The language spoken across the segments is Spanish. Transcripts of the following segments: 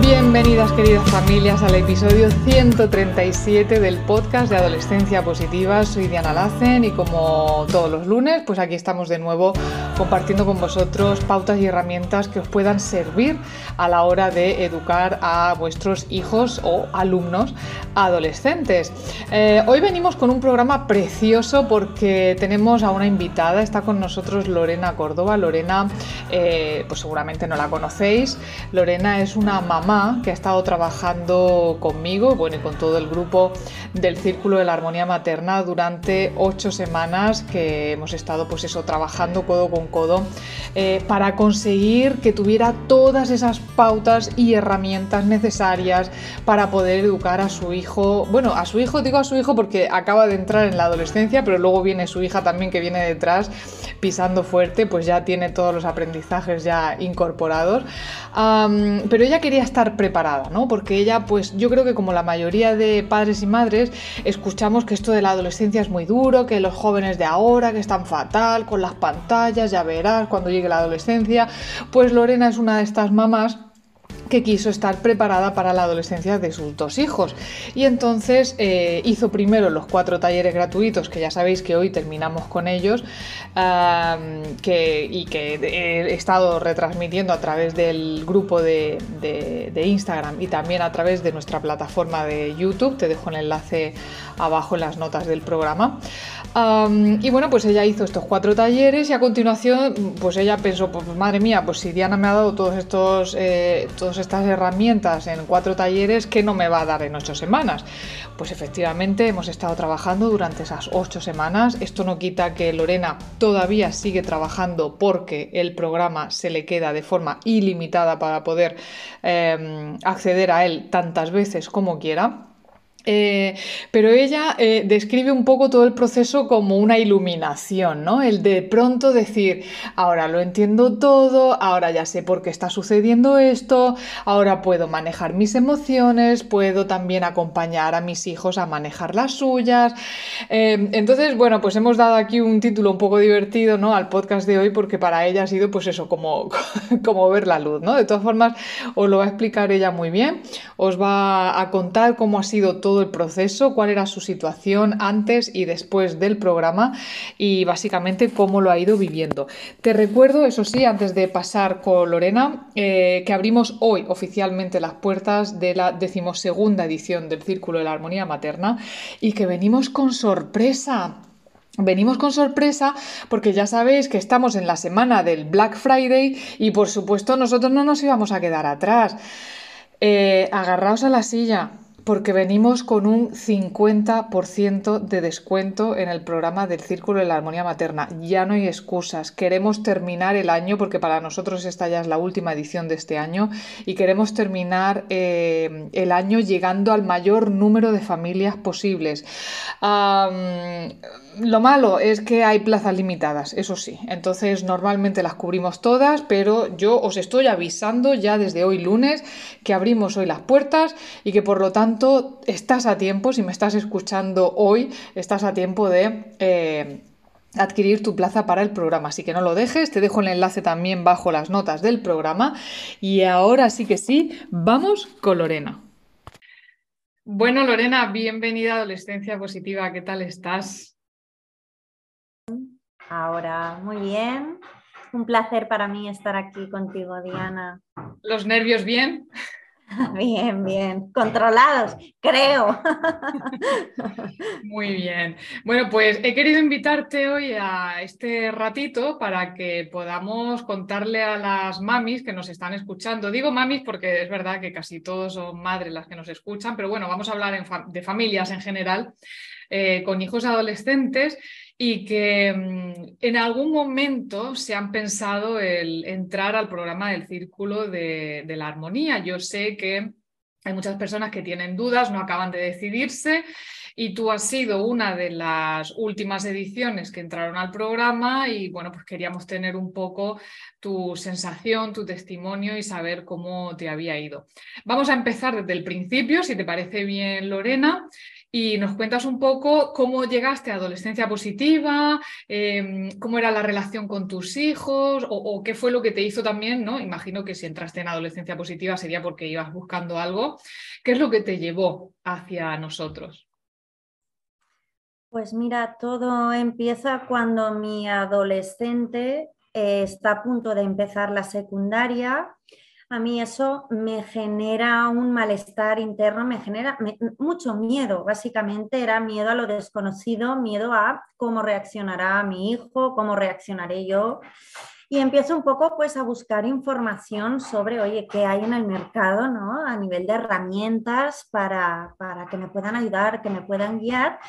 Bienvenidas queridas familias al episodio 137 del podcast de Adolescencia Positiva. Soy Diana Lacen y como todos los lunes, pues aquí estamos de nuevo compartiendo con vosotros pautas y herramientas que os puedan servir a la hora de educar a vuestros hijos o alumnos adolescentes. Eh, hoy venimos con un programa precioso porque tenemos a una invitada, está con nosotros Lorena Córdoba. Lorena, eh, pues seguramente no la conocéis. Lorena es una mamá que ha estado trabajando conmigo bueno, y con todo el grupo del Círculo de la Armonía Materna durante ocho semanas que hemos estado pues eso, trabajando codo con codo eh, para conseguir que tuviera todas esas pautas y herramientas necesarias para poder educar a su hijo. Bueno, a su hijo, digo a su hijo porque acaba de entrar en la adolescencia, pero luego viene su hija también que viene detrás pisando fuerte, pues ya tiene todos los aprendizajes ya incorporados. pero ella quería estar preparada, ¿no? Porque ella, pues yo creo que como la mayoría de padres y madres, escuchamos que esto de la adolescencia es muy duro, que los jóvenes de ahora, que están fatal con las pantallas, ya verás cuando llegue la adolescencia. Pues Lorena es una de estas mamás que quiso estar preparada para la adolescencia de sus dos hijos. Y entonces eh, hizo primero los cuatro talleres gratuitos, que ya sabéis que hoy terminamos con ellos, que, y que he estado retransmitiendo a través del grupo de, Instagram y también a través de nuestra plataforma de YouTube. Te dejo el enlace abajo en las notas del programa. y bueno, pues ella hizo estos cuatro talleres y a continuación, pues ella pensó, pues madre mía, pues si Diana me ha dado todos estos, eh, estas herramientas en cuatro talleres, ¿qué no me va a dar en ocho semanas? Pues efectivamente hemos estado trabajando durante esas ocho semanas. Esto no quita que Lorena todavía sigue trabajando porque el programa se le queda de forma ilimitada para poder eh, acceder a él tantas veces como quiera. Eh, pero ella eh, describe un poco todo el proceso como una iluminación, ¿no? El de pronto decir, ahora lo entiendo todo, ahora ya sé por qué está sucediendo esto, ahora puedo manejar mis emociones, puedo también acompañar a mis hijos a manejar las suyas. Eh, entonces, bueno, pues hemos dado aquí un título un poco divertido, ¿no? Al podcast de hoy porque para ella ha sido pues eso, como, como ver la luz, ¿no? De todas formas, os lo va a explicar ella muy bien, os va a contar cómo ha sido todo el proceso, cuál era su situación antes y después del programa y básicamente cómo lo ha ido viviendo. Te recuerdo, eso sí, antes de pasar con Lorena, eh, que abrimos hoy oficialmente las puertas de la decimosegunda edición del Círculo de la Armonía Materna y que venimos con sorpresa. Venimos con sorpresa porque ya sabéis que estamos en la semana del Black Friday y por supuesto nosotros no nos íbamos a quedar atrás. Eh, agarraos a la silla, porque venimos con un 50% de descuento en el programa del Círculo de la Armonía Materna. Ya no hay excusas. Queremos terminar el año, porque para nosotros esta ya es la última edición de este año, y queremos terminar eh, el año llegando al mayor número de familias posibles. Lo malo es que hay plazas limitadas, eso sí. Entonces normalmente las cubrimos todas, pero yo os estoy avisando ya desde hoy lunes que abrimos hoy las puertas y que por lo tanto estás a tiempo, si me estás escuchando hoy, estás a tiempo de... Eh, adquirir tu plaza para el programa. Así que no lo dejes, te dejo el enlace también bajo las notas del programa. Y ahora sí que sí, vamos con Lorena. Bueno, Lorena, bienvenida a Adolescencia Positiva. ¿Qué tal estás? Ahora, muy bien. Un placer para mí estar aquí contigo, Diana. ¿Los nervios bien? Bien, bien, controlados, creo. Muy bien. Bueno, pues he querido invitarte hoy a este ratito para que podamos contarle a las mamis que nos están escuchando. Digo mamis porque es verdad que casi todos son madres las que nos escuchan, pero bueno, vamos a hablar de familias en general, eh, con hijos adolescentes y que mm, en algún momento se han pensado el entrar al programa del Círculo de, la Armonía. Yo sé que hay muchas personas que tienen dudas, no acaban de decidirse y tú has sido una de las últimas ediciones que entraron al programa y bueno, pues queríamos tener un poco tu sensación, tu testimonio y saber cómo te había ido. Vamos a empezar desde el principio, si te parece bien, Lorena y nos cuentas un poco cómo llegaste a adolescencia positiva, em, cómo era la relación con tus hijos o, qué fue lo que te hizo también, ¿no? Imagino que si entraste en adolescencia positiva sería porque ibas buscando algo. ¿Qué es lo que te llevó hacia nosotros? Pues mira, todo empieza cuando mi adolescente eh, está a punto de empezar la secundaria a mí eso me genera un malestar interno, me genera mucho miedo, básicamente era miedo a lo desconocido, miedo a cómo reaccionará mi hijo, cómo reaccionaré yo. Y empiezo un poco pues a buscar información sobre, oye, qué hay en el mercado, ¿no? A nivel de herramientas para, para que me puedan ayudar, que me puedan guiar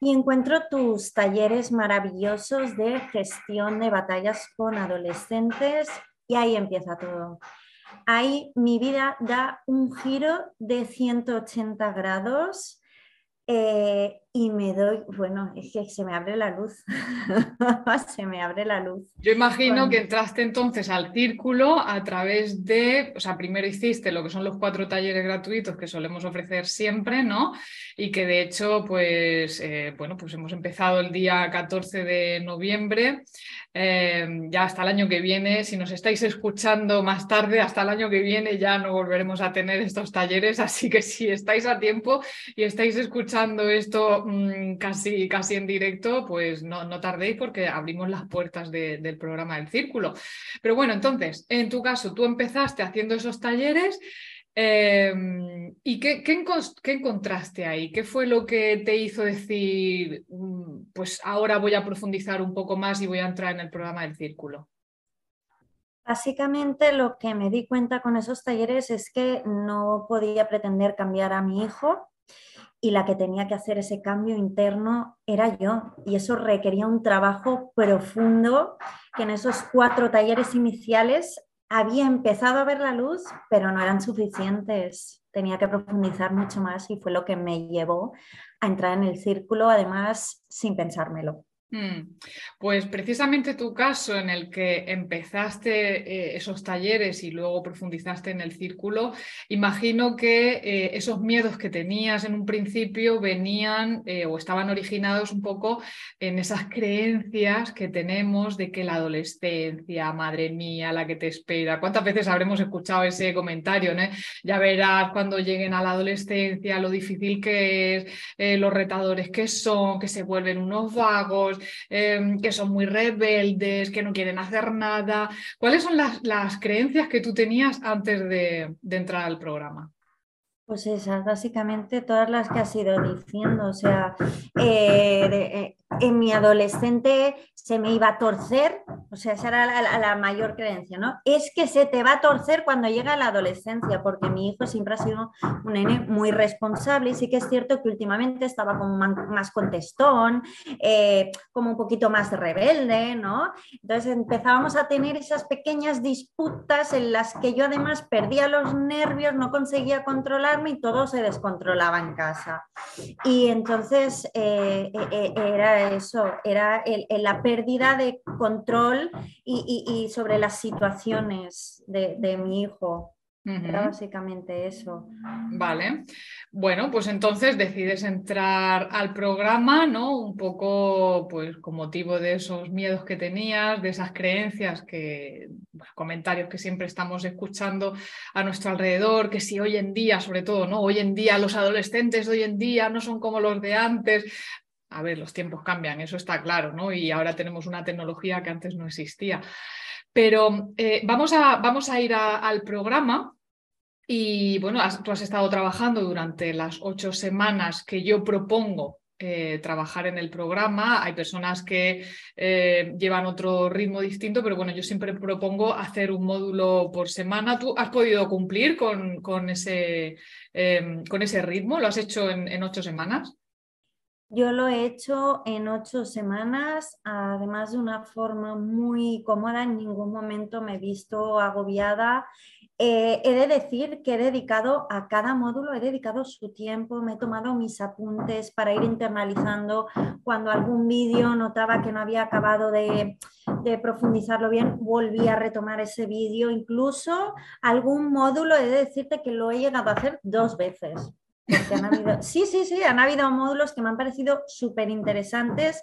y encuentro tus talleres maravillosos de gestión de batallas con adolescentes y ahí empieza todo ahí mi vida da un giro de 180 grados eh, y me doy, bueno, es que se me abre la luz, se me abre la luz. Yo imagino que entraste entonces al círculo a través de, o sea, primero hiciste lo que son los cuatro talleres gratuitos que solemos ofrecer siempre, ¿no? Y que de hecho, pues, eh, bueno, pues hemos empezado el día 14 de noviembre, eh, ya hasta el año que viene, si nos estáis escuchando más tarde, hasta el año que viene ya no volveremos a tener estos talleres, así que si estáis a tiempo y estáis escuchando esto Mm, casi, casi en directo, pues no, no tardéis porque abrimos las puertas del programa del Círculo. Pero bueno, entonces, en tu caso, tú empezaste haciendo esos talleres. Em, ¿Y qué, qué, encontraste ahí? ¿Qué fue lo que te hizo decir, mm, pues ahora voy a profundizar un poco más y voy a entrar en el programa del círculo? Básicamente lo que me di cuenta con esos talleres es que no podía pretender cambiar a mi hijo y la que tenía que hacer ese cambio interno era yo. Y eso requería un trabajo profundo que en esos cuatro talleres iniciales había empezado a ver la luz, pero no eran suficientes. Tenía que profundizar mucho más y fue lo que me llevó a entrar en el círculo, además sin pensármelo. Mm. Pues precisamente tu caso en el que empezaste eh, esos talleres y luego profundizaste en el círculo, imagino que eh, esos miedos que tenías en un principio venían eh, o estaban originados un poco en esas creencias que tenemos de que la adolescencia, madre mía, la que te espera. ¿Cuántas veces habremos escuchado ese comentario? Ya verás cuando lleguen a la adolescencia lo difícil que es, los retadores que son, que se vuelven unos vagos Em, que son muy rebeldes, que no quieren hacer nada. ¿Cuáles son las, creencias que tú tenías antes de entrar al programa? Pues esas, básicamente todas las que has ido diciendo. O sea, eh, eh, en mi adolescente se me iba a torcer, o sea, esa era la, mayor creencia, ¿no? Es que se te va a torcer cuando llega la adolescencia, porque mi hijo siempre ha sido un nene muy responsable y sí que es cierto que últimamente estaba como más contestón, eh, como un poquito más rebelde, ¿no? Entonces empezábamos a tener esas pequeñas disputas en las que yo además perdía los nervios, no conseguía controlar y todo se descontrolaba en casa. Y entonces eh, eh, eh, era eso, era la pérdida de control y, sobre las situaciones de mi hijo básicamente eso. Vale. Bueno, pues entonces decides entrar al programa, ¿no? Un poco, pues, con motivo de esos miedos que tenías, de esas creencias que, comentarios que siempre estamos escuchando a nuestro alrededor, que si hoy en día, sobre todo, ¿no? Hoy en día los adolescentes de hoy en día no son como los de antes. A ver, los tiempos cambian, eso está claro, ¿no? Y ahora tenemos una tecnología que antes no existía. Pero eh, vamos, a, vamos, a, ir al programa y bueno, tú has estado trabajando durante las ocho semanas que yo propongo eh, trabajar en el programa. Hay personas que eh, llevan otro ritmo distinto, pero bueno, yo siempre propongo hacer un módulo por semana. ¿Tú has podido cumplir con, con, ese, em, con ese, ritmo? ¿Lo has hecho en ocho semanas? Yo lo he hecho en ocho semanas, además de una forma muy cómoda, en ningún momento me he visto agobiada. Eh, he de decir que he dedicado a cada módulo, he dedicado su tiempo, me he tomado mis apuntes para ir internalizando. Cuando algún vídeo notaba que no había acabado de, de profundizarlo bien, volví a retomar ese vídeo. Incluso algún módulo, he de decirte que lo he llegado a hacer dos veces. Sí, sí, sí, han habido módulos que me han parecido súper interesantes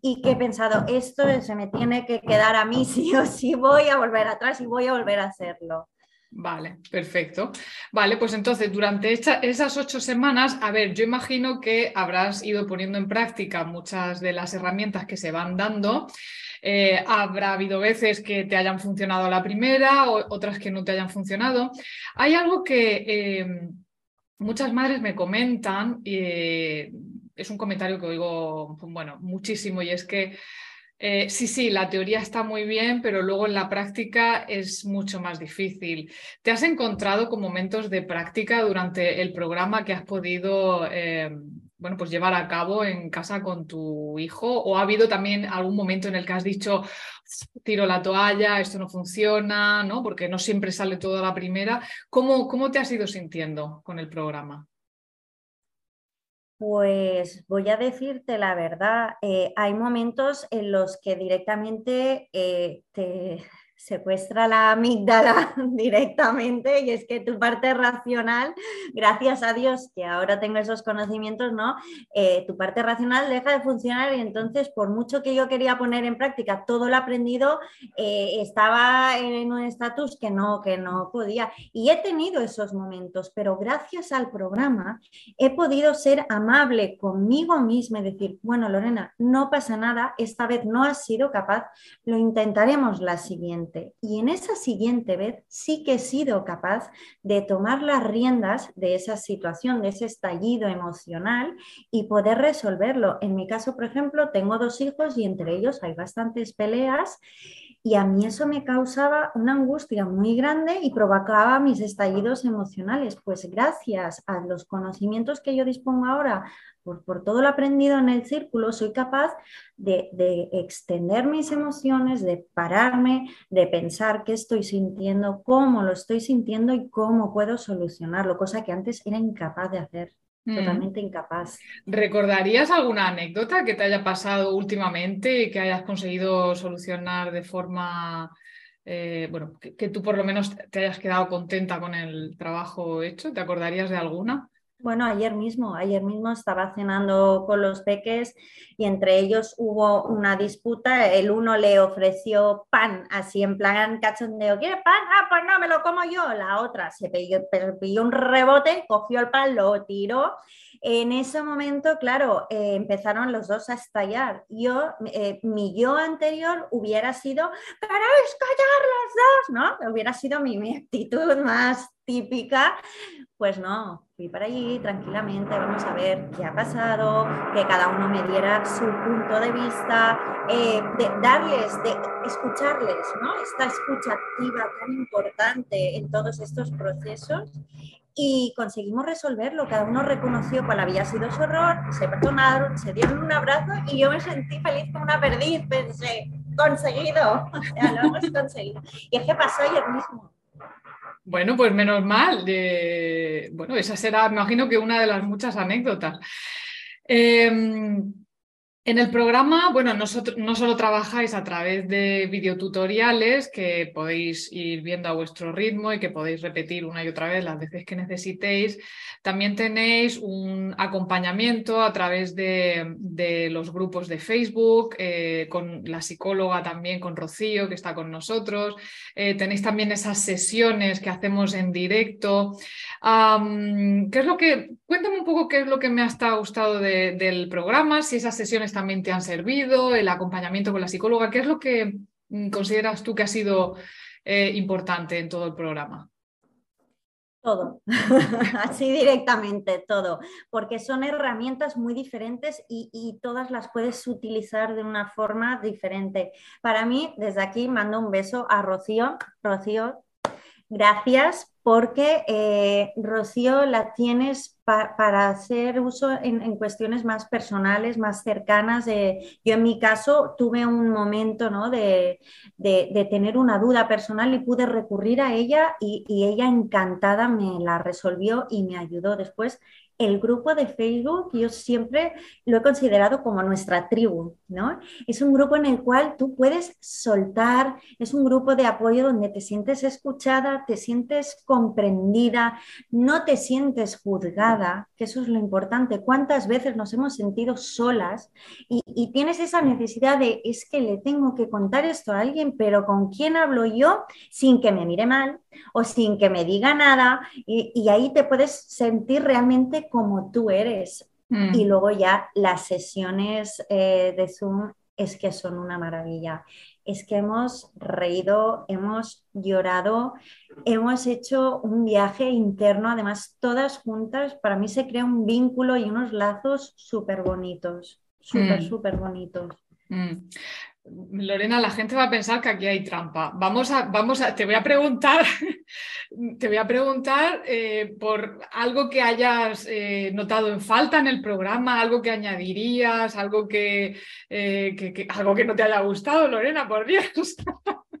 y que he pensado, esto se me tiene que quedar a mí sí o sí, voy a volver atrás y voy a volver a hacerlo. Vale, perfecto. Vale, pues entonces durante esas ocho semanas, a ver, yo imagino que habrás ido poniendo en práctica muchas de las herramientas que se van dando. Eh, habrá habido veces que te hayan funcionado la primera, o otras que no te hayan funcionado. Hay algo que eh, muchas madres me comentan, y eh, es un comentario que oigo, bueno, muchísimo, y es que eh, sí, sí, la teoría está muy bien, pero luego en la práctica es mucho más difícil. ¿Te has encontrado con momentos de práctica durante el programa que has podido eh, bueno, pues llevar a cabo en casa con tu hijo? ¿O ha habido también algún momento en el que has dicho, tiro la toalla, esto no funciona, ¿no? porque no siempre sale todo a la primera? ¿Cómo, cómo te has ido sintiendo con el programa? Pues voy a decirte la verdad, eh, hay momentos en los que directamente eh, te, secuestra la amígdala directamente y es que tu parte racional, gracias a Dios que ahora tengo esos conocimientos, ¿no? Eh, tu parte racional deja de funcionar y entonces por mucho que yo quería poner en práctica todo lo aprendido, eh, estaba en un estatus que no, que no podía. Y he tenido esos momentos, pero gracias al programa he podido ser amable conmigo misma y decir, bueno, Lorena, no pasa nada, esta vez no has sido capaz, lo intentaremos la siguiente. Y en esa siguiente vez sí que he sido capaz de tomar las riendas de esa situación, de ese estallido emocional y poder resolverlo. En mi caso, por ejemplo, tengo dos hijos y entre ellos hay bastantes peleas y a mí eso me causaba una angustia muy grande y provocaba mis estallidos emocionales. Pues gracias a los conocimientos que yo dispongo ahora, por, todo lo aprendido en el círculo, soy capaz de, de, extender mis emociones, de pararme, de pensar qué estoy sintiendo, cómo lo estoy sintiendo y cómo puedo solucionarlo, cosa que antes era incapaz de hacer. Mm. totalmente incapaz. ¿Recordarías alguna anécdota que te haya pasado últimamente y que hayas conseguido solucionar de forma, eh, bueno, que, tú por lo menos te hayas quedado contenta con el trabajo hecho? ¿Te acordarías de alguna? Bueno, ayer mismo, ayer mismo estaba cenando con los peques y entre ellos hubo una disputa. El uno le ofreció pan, así en plan cachondeo. ¿Quiere pan? Ah, pues no, me lo como yo. La otra se pilló, un rebote, cogió el pan, lo tiró. En ese momento, claro, eh, empezaron los dos a estallar. Yo, eh, mi yo anterior hubiera sido, ¿queréis callar los dos? ¿No? Hubiera sido mi, mi actitud más típica, pues no, fui para allí tranquilamente, vamos a ver qué ha pasado, que cada uno me diera su punto de vista, eh, de darles, de escucharles, ¿no? Esta escucha activa tan importante en todos estos procesos y conseguimos resolverlo. Cada uno reconoció cuál había sido su error, se perdonaron, se dieron un abrazo y yo me sentí feliz como una perdiz. Pensé, conseguido, o sea, lo hemos conseguido. Y es que pasó ayer mismo. Bueno, pues menos mal. bueno, esa será, imagino que una de las muchas anécdotas. Em, en el programa, bueno, no solo trabajáis a través de videotutoriales que podéis ir viendo a vuestro ritmo y que podéis repetir una y otra vez las veces que necesitéis, también tenéis un acompañamiento a través de, los grupos de Facebook, eh, con la psicóloga también, con Rocío, que está con nosotros. Eh, tenéis también esas sesiones que hacemos en directo. ¿qué es lo que, cuéntame un poco qué es lo que me ha gustado del programa, si esas sesiones también te han servido, el acompañamiento con la psicóloga, ¿qué es lo que mm, consideras tú que ha sido eh, importante en todo el programa? Todo, así directamente, todo, porque son herramientas muy diferentes y, todas las puedes utilizar de una forma diferente. Para mí, desde aquí mando un beso a Rocío. Rocío, gracias porque eh, Rocío la tienes para hacer uso en, cuestiones más personales, más cercanas. yo en mi caso tuve un momento ¿no? de, tener una duda personal y pude recurrir a ella y ella encantada me la resolvió y me ayudó después el grupo de Facebook yo siempre lo he considerado como nuestra tribu, ¿no? Es un grupo en el cual tú puedes soltar, es un grupo de apoyo donde te sientes escuchada, te sientes comprendida, no te sientes juzgada, que eso es lo importante. ¿Cuántas veces nos hemos sentido solas y, tienes esa necesidad de, es que le tengo que contar esto a alguien, pero ¿con quién hablo yo sin que me mire mal o sin que me diga nada? Y ahí te puedes sentir realmente como tú eres. Mm. Y luego ya las sesiones eh, de Zoom es que son una maravilla. Es que hemos reído, hemos llorado, hemos hecho un viaje interno, además todas juntas, para mí se crea un vínculo y unos lazos súper bonitos, súper, mm. súper bonitos. Lorena, la gente va a pensar que aquí hay trampa. Vamos a, vamos a, te voy a preguntar, te voy a preguntar eh, por algo que hayas eh, notado en falta en el programa, algo que añadirías, algo que, eh, algo que no te haya gustado, Lorena, por Dios.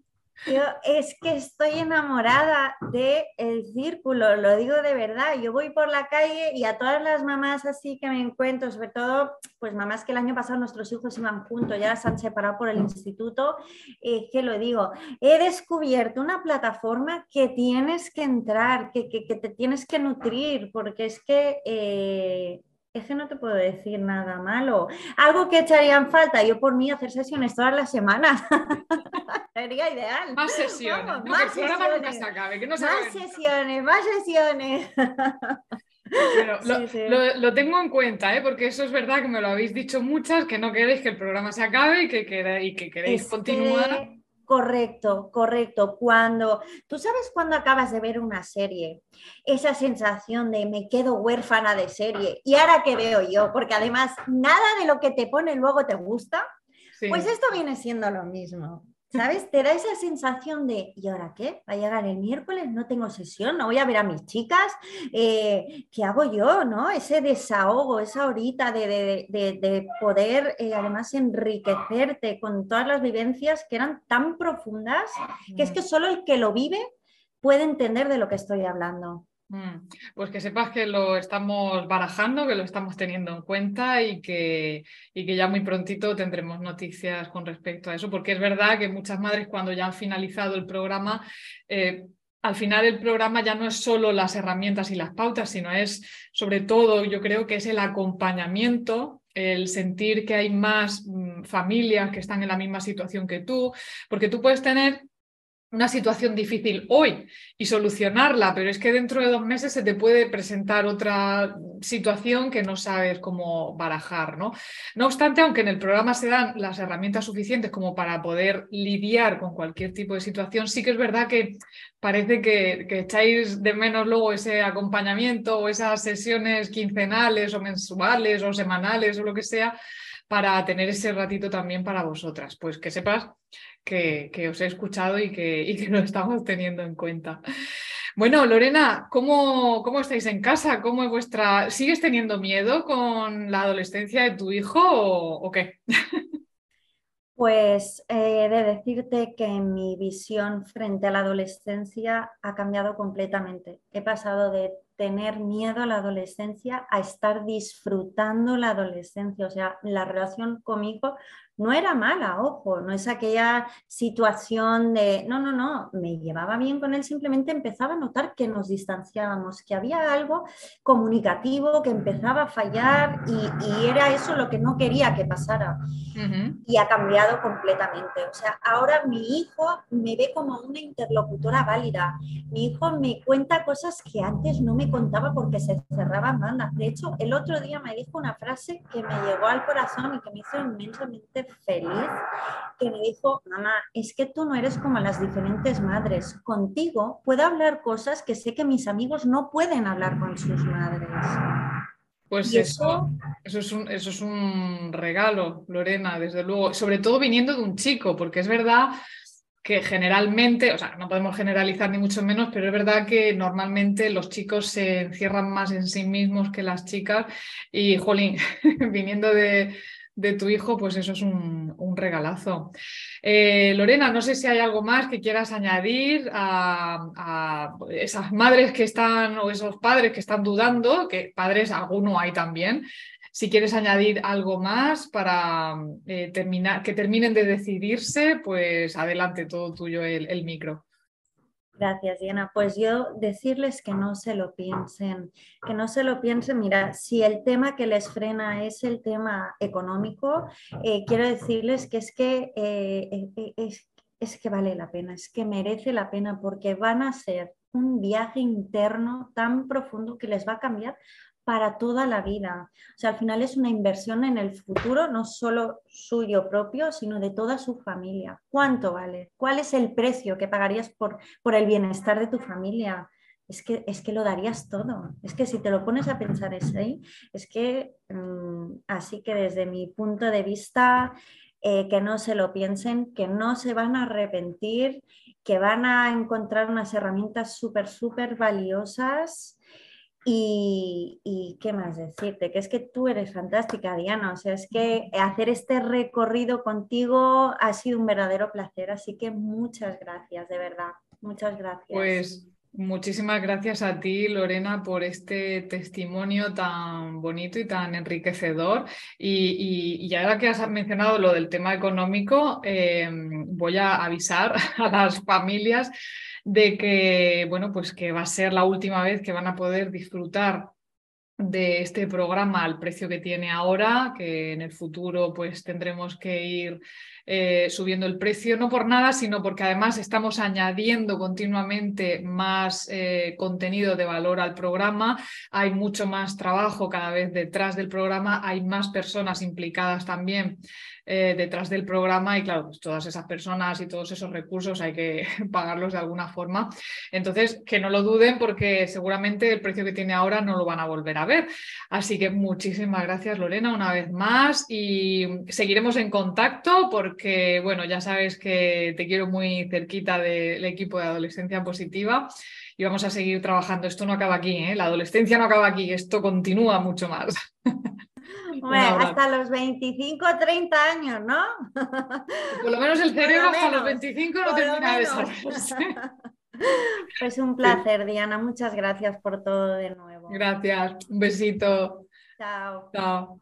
Yo es que estoy enamorada del el círculo, lo digo de verdad. Yo voy por la calle y a todas las mamás así que me encuentro, sobre todo, pues mamás que el año pasado nuestros hijos iban juntos, ya se han separado por el instituto, eh, que lo digo, he descubierto una plataforma que tienes que entrar, que, que, te tienes que nutrir, porque es que... Eh, es que no te puedo decir nada malo. Algo que echarían falta, yo por mí hacer sesiones todas las semanas. Sería ideal. Más sesiones. más sesiones. se acabe, que no se más sesiones, más sesiones. lo, tengo en cuenta, ¿eh? porque eso es verdad que me lo habéis dicho muchas, que no queréis que el programa se acabe y que, y que queréis continuar. Correcto, correcto. Cuando tú sabes cuando acabas de ver una serie, esa sensación de me quedo huérfana de serie y ahora que veo yo, porque además nada de lo que te pone luego te gusta, pues esto viene siendo lo mismo. ¿Sabes? Te da esa sensación de, ¿y ahora qué? Va a llegar el miércoles, no tengo sesión, no voy a ver a mis chicas, eh, ¿qué hago yo? ¿no? Ese desahogo, esa horita de, poder eh, además enriquecerte con todas las vivencias que eran tan profundas, que es que solo el que lo vive puede entender de lo que estoy hablando. Mm, pues que sepas que lo estamos barajando, que lo estamos teniendo en cuenta y que, y que ya muy prontito tendremos noticias con respecto a eso, porque es verdad que muchas madres cuando ya han finalizado el programa, eh, al final el programa ya no es solo las herramientas y las pautas, sino es sobre todo, yo creo que es el acompañamiento el sentir que hay más mm, familias que están en la misma situación que tú, porque tú puedes tener una situación difícil hoy y solucionarla, pero es que dentro de dos meses se te puede presentar otra situación que no sabes cómo barajar, ¿no? No obstante, aunque en el programa se dan las herramientas suficientes como para poder lidiar con cualquier tipo de situación, sí que es verdad que parece que, que echáis de menos luego ese acompañamiento o esas sesiones quincenales o mensuales o semanales o lo que sea para tener ese ratito también para vosotras. Pues que sepas que, os he escuchado y que, y que lo estamos teniendo en cuenta. Bueno, Lorena, ¿cómo, ¿cómo, estáis en casa? ¿Cómo es vuestra... ¿Sigues teniendo miedo con la adolescencia de tu hijo o, qué? Pues he de decirte que mi visión frente a la adolescencia ha cambiado completamente. He pasado de tener miedo a la adolescencia a estar disfrutando la adolescencia. O sea, la relación conmigo no era mala, ojo, no es aquella situación de, no, no, no, me llevaba bien con él, simplemente empezaba a notar que nos distanciábamos, que había algo comunicativo que empezaba a fallar y, era eso lo que no quería que pasara. Y ha cambiado completamente. O sea, ahora mi hijo me ve como una interlocutora válida. Mi hijo me cuenta cosas que antes no me contaba porque se cerraban bandas. De hecho, el otro día me dijo una frase que me llegó al corazón y que me hizo inmensamente feliz que me dijo, mamá, es que tú no eres como las diferentes madres. Contigo puedo hablar cosas que sé que mis amigos no pueden hablar con sus madres. Pues eso, eso, es un, eso es un regalo, Lorena, desde luego, sobre todo viniendo de un chico, porque es verdad que generalmente, o sea, no podemos generalizar ni mucho menos, pero es verdad que normalmente los chicos se encierran más en sí mismos que las chicas y, jolín, viniendo de, tu hijo, pues eso es un, regalazo. Eh, Lorena, no sé si hay algo más que quieras añadir a, esas madres que están o esos padres que están dudando, que padres alguno hay también, si quieres añadir algo más para eh, terminar, que terminen de decidirse, pues adelante, todo tuyo el, micro. Gracias, Diana. Pues yo decirles que no se lo piensen, que no se lo piensen. Mira, si el tema que les frena es el tema económico, eh, quiero decirles que es que eh, es, es que vale la pena, es que merece la pena porque van a ser un viaje interno tan profundo que les va a cambiar para toda la vida. O sea, al final es una inversión en el futuro, no solo suyo propio, sino de toda su familia. ¿Cuánto vale? ¿Cuál es el precio que pagarías por, por el bienestar de tu familia? Es que, es que lo darías todo. Es que si te lo pones a pensar así, es que, mm, así que desde mi punto de vista, eh, que no se lo piensen, que no se van a arrepentir, que van a encontrar unas herramientas súper, súper valiosas y, qué más decirte, que es que tú eres fantástica, Diana. O sea, es que hacer este recorrido contigo ha sido un verdadero placer. Así que muchas gracias, de verdad. Muchas gracias. Pues muchísimas gracias a ti, Lorena, por este testimonio tan bonito y tan enriquecedor. Y, y, ahora que has mencionado lo del tema económico, eh, voy a avisar a las familias de que, bueno, pues que va a ser la última vez que van a poder disfrutar de este programa al precio que tiene ahora, que en el futuro pues tendremos que ir eh, subiendo el precio, no por nada, sino porque además estamos añadiendo continuamente más eh, contenido de valor al programa, hay mucho más trabajo cada vez detrás del programa, hay más personas implicadas también eh, detrás del programa y claro, pues todas esas personas y todos esos recursos hay que pagarlos de alguna forma. Entonces, que no lo duden porque seguramente el precio que tiene ahora no lo van a volver a ver. Así que muchísimas gracias Lorena una vez más y seguiremos en contacto porque, bueno, ya sabes que te quiero muy cerquita del equipo de adolescencia positiva y vamos a seguir trabajando. Esto no acaba aquí, ¿eh? la adolescencia no acaba aquí, esto continúa mucho más. hasta los 25 o 30 años, ¿no? Por lo menos el cerebro hasta los 25 no termina de desarrollarse. Pues un placer, Diana. Muchas gracias por todo de nuevo. Gracias. Un besito. Chao. Chao.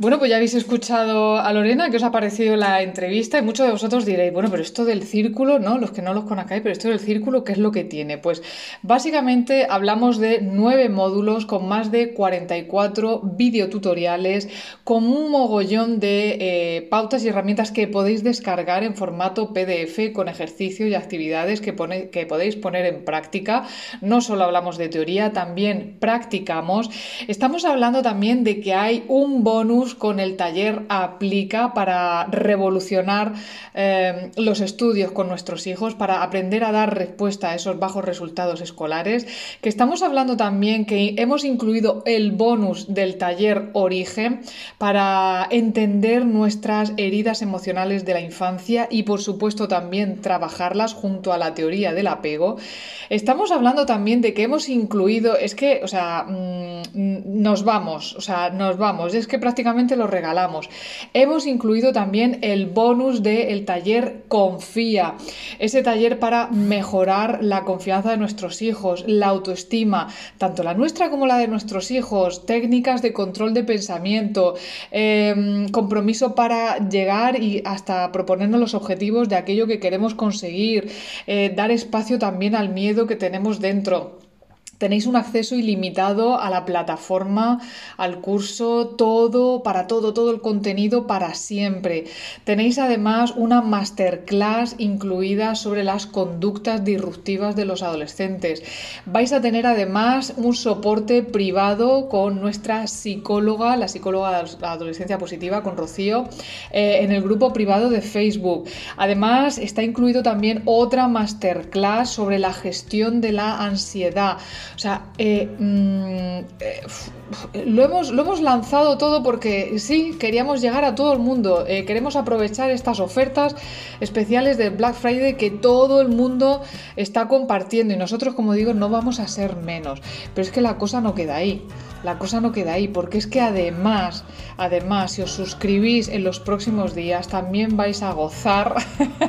Bueno, pues ya habéis escuchado a Lorena, ¿qué os ha parecido la entrevista? Y muchos de vosotros diréis, bueno, pero esto del círculo, ¿no? Los que no los conozcáis, pero esto del círculo, ¿qué es lo que tiene? Pues básicamente hablamos de nueve módulos con más de 44 videotutoriales, con un mogollón de eh, pautas y herramientas que podéis descargar en formato PDF con ejercicios y actividades que, que podéis poner en práctica. No solo hablamos de teoría, también practicamos. Estamos hablando también de que hay un bonus con el taller Aplica para revolucionar eh, los estudios con nuestros hijos, para aprender a dar respuesta a esos bajos resultados escolares. Que estamos hablando también que hemos incluido el bonus del taller Origen para entender nuestras heridas emocionales de la infancia y por supuesto también trabajarlas junto a la teoría del apego. Estamos hablando también de que hemos incluido, es que, o sea, mm, nos vamos, o sea, nos vamos, es que prácticamente lo regalamos. Hemos incluido también el bonus del taller Confía, ese taller para mejorar la confianza de nuestros hijos, la autoestima, tanto la nuestra como la de nuestros hijos, técnicas de control de pensamiento, em, compromiso para llegar y hasta proponernos los objetivos de aquello que queremos conseguir, eh, dar espacio también al miedo que tenemos dentro. Tenéis un acceso ilimitado a la plataforma, al curso, todo, para todo, todo el contenido para siempre. Tenéis además una masterclass incluida sobre las conductas disruptivas de los adolescentes. Vais a tener además un soporte privado con nuestra psicóloga, la psicóloga de adolescencia positiva, con Rocío, eh, en el grupo privado de Facebook. Además, está incluido también otra masterclass sobre la gestión de la ansiedad O sea, eh, mm, eh, lo, hemos, lo hemos lanzado todo porque sí, queríamos llegar a todo el mundo. Eh, queremos aprovechar estas ofertas especiales de Black Friday que todo el mundo está compartiendo y nosotros, como digo, no vamos a ser menos. Pero es que la cosa no queda ahí la cosa no queda ahí, porque es que además, además, si os suscribís en los próximos días, también vais a gozar,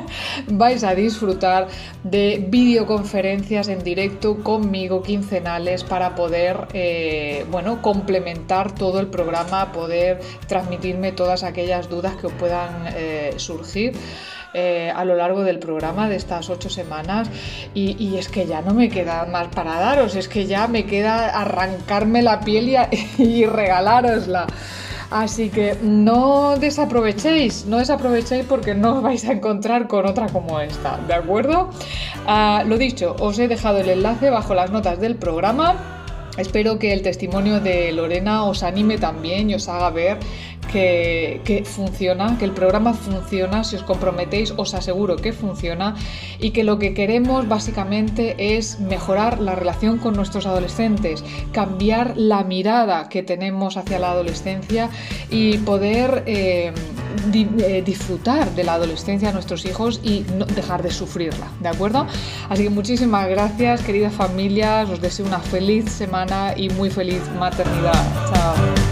vais a disfrutar de videoconferencias en directo conmigo quincenales para poder, eh, bueno, complementar todo el programa, poder transmitirme todas aquellas dudas que os puedan eh, surgir. Eh, a lo largo del programa de estas ocho semanas y, es que ya no me queda más para daros, es que ya me queda arrancarme la piel y, y regalárosla. Así que no desaprovechéis, no desaprovechéis porque no os vais a encontrar con otra como esta, ¿de acuerdo? Ah, lo dicho, os he dejado el enlace bajo las notas del programa. Espero que el testimonio de Lorena os anime también y os haga ver que, funciona, que el programa funciona, si os comprometéis os aseguro que funciona y que lo que queremos básicamente es mejorar la relación con nuestros adolescentes, cambiar la mirada que tenemos hacia la adolescencia y poder eh, eh, disfrutar de la adolescencia de nuestros hijos y no dejar de sufrirla, ¿de acuerdo? Así que muchísimas gracias, queridas familias, os deseo una feliz semana y muy feliz maternidad. Chao.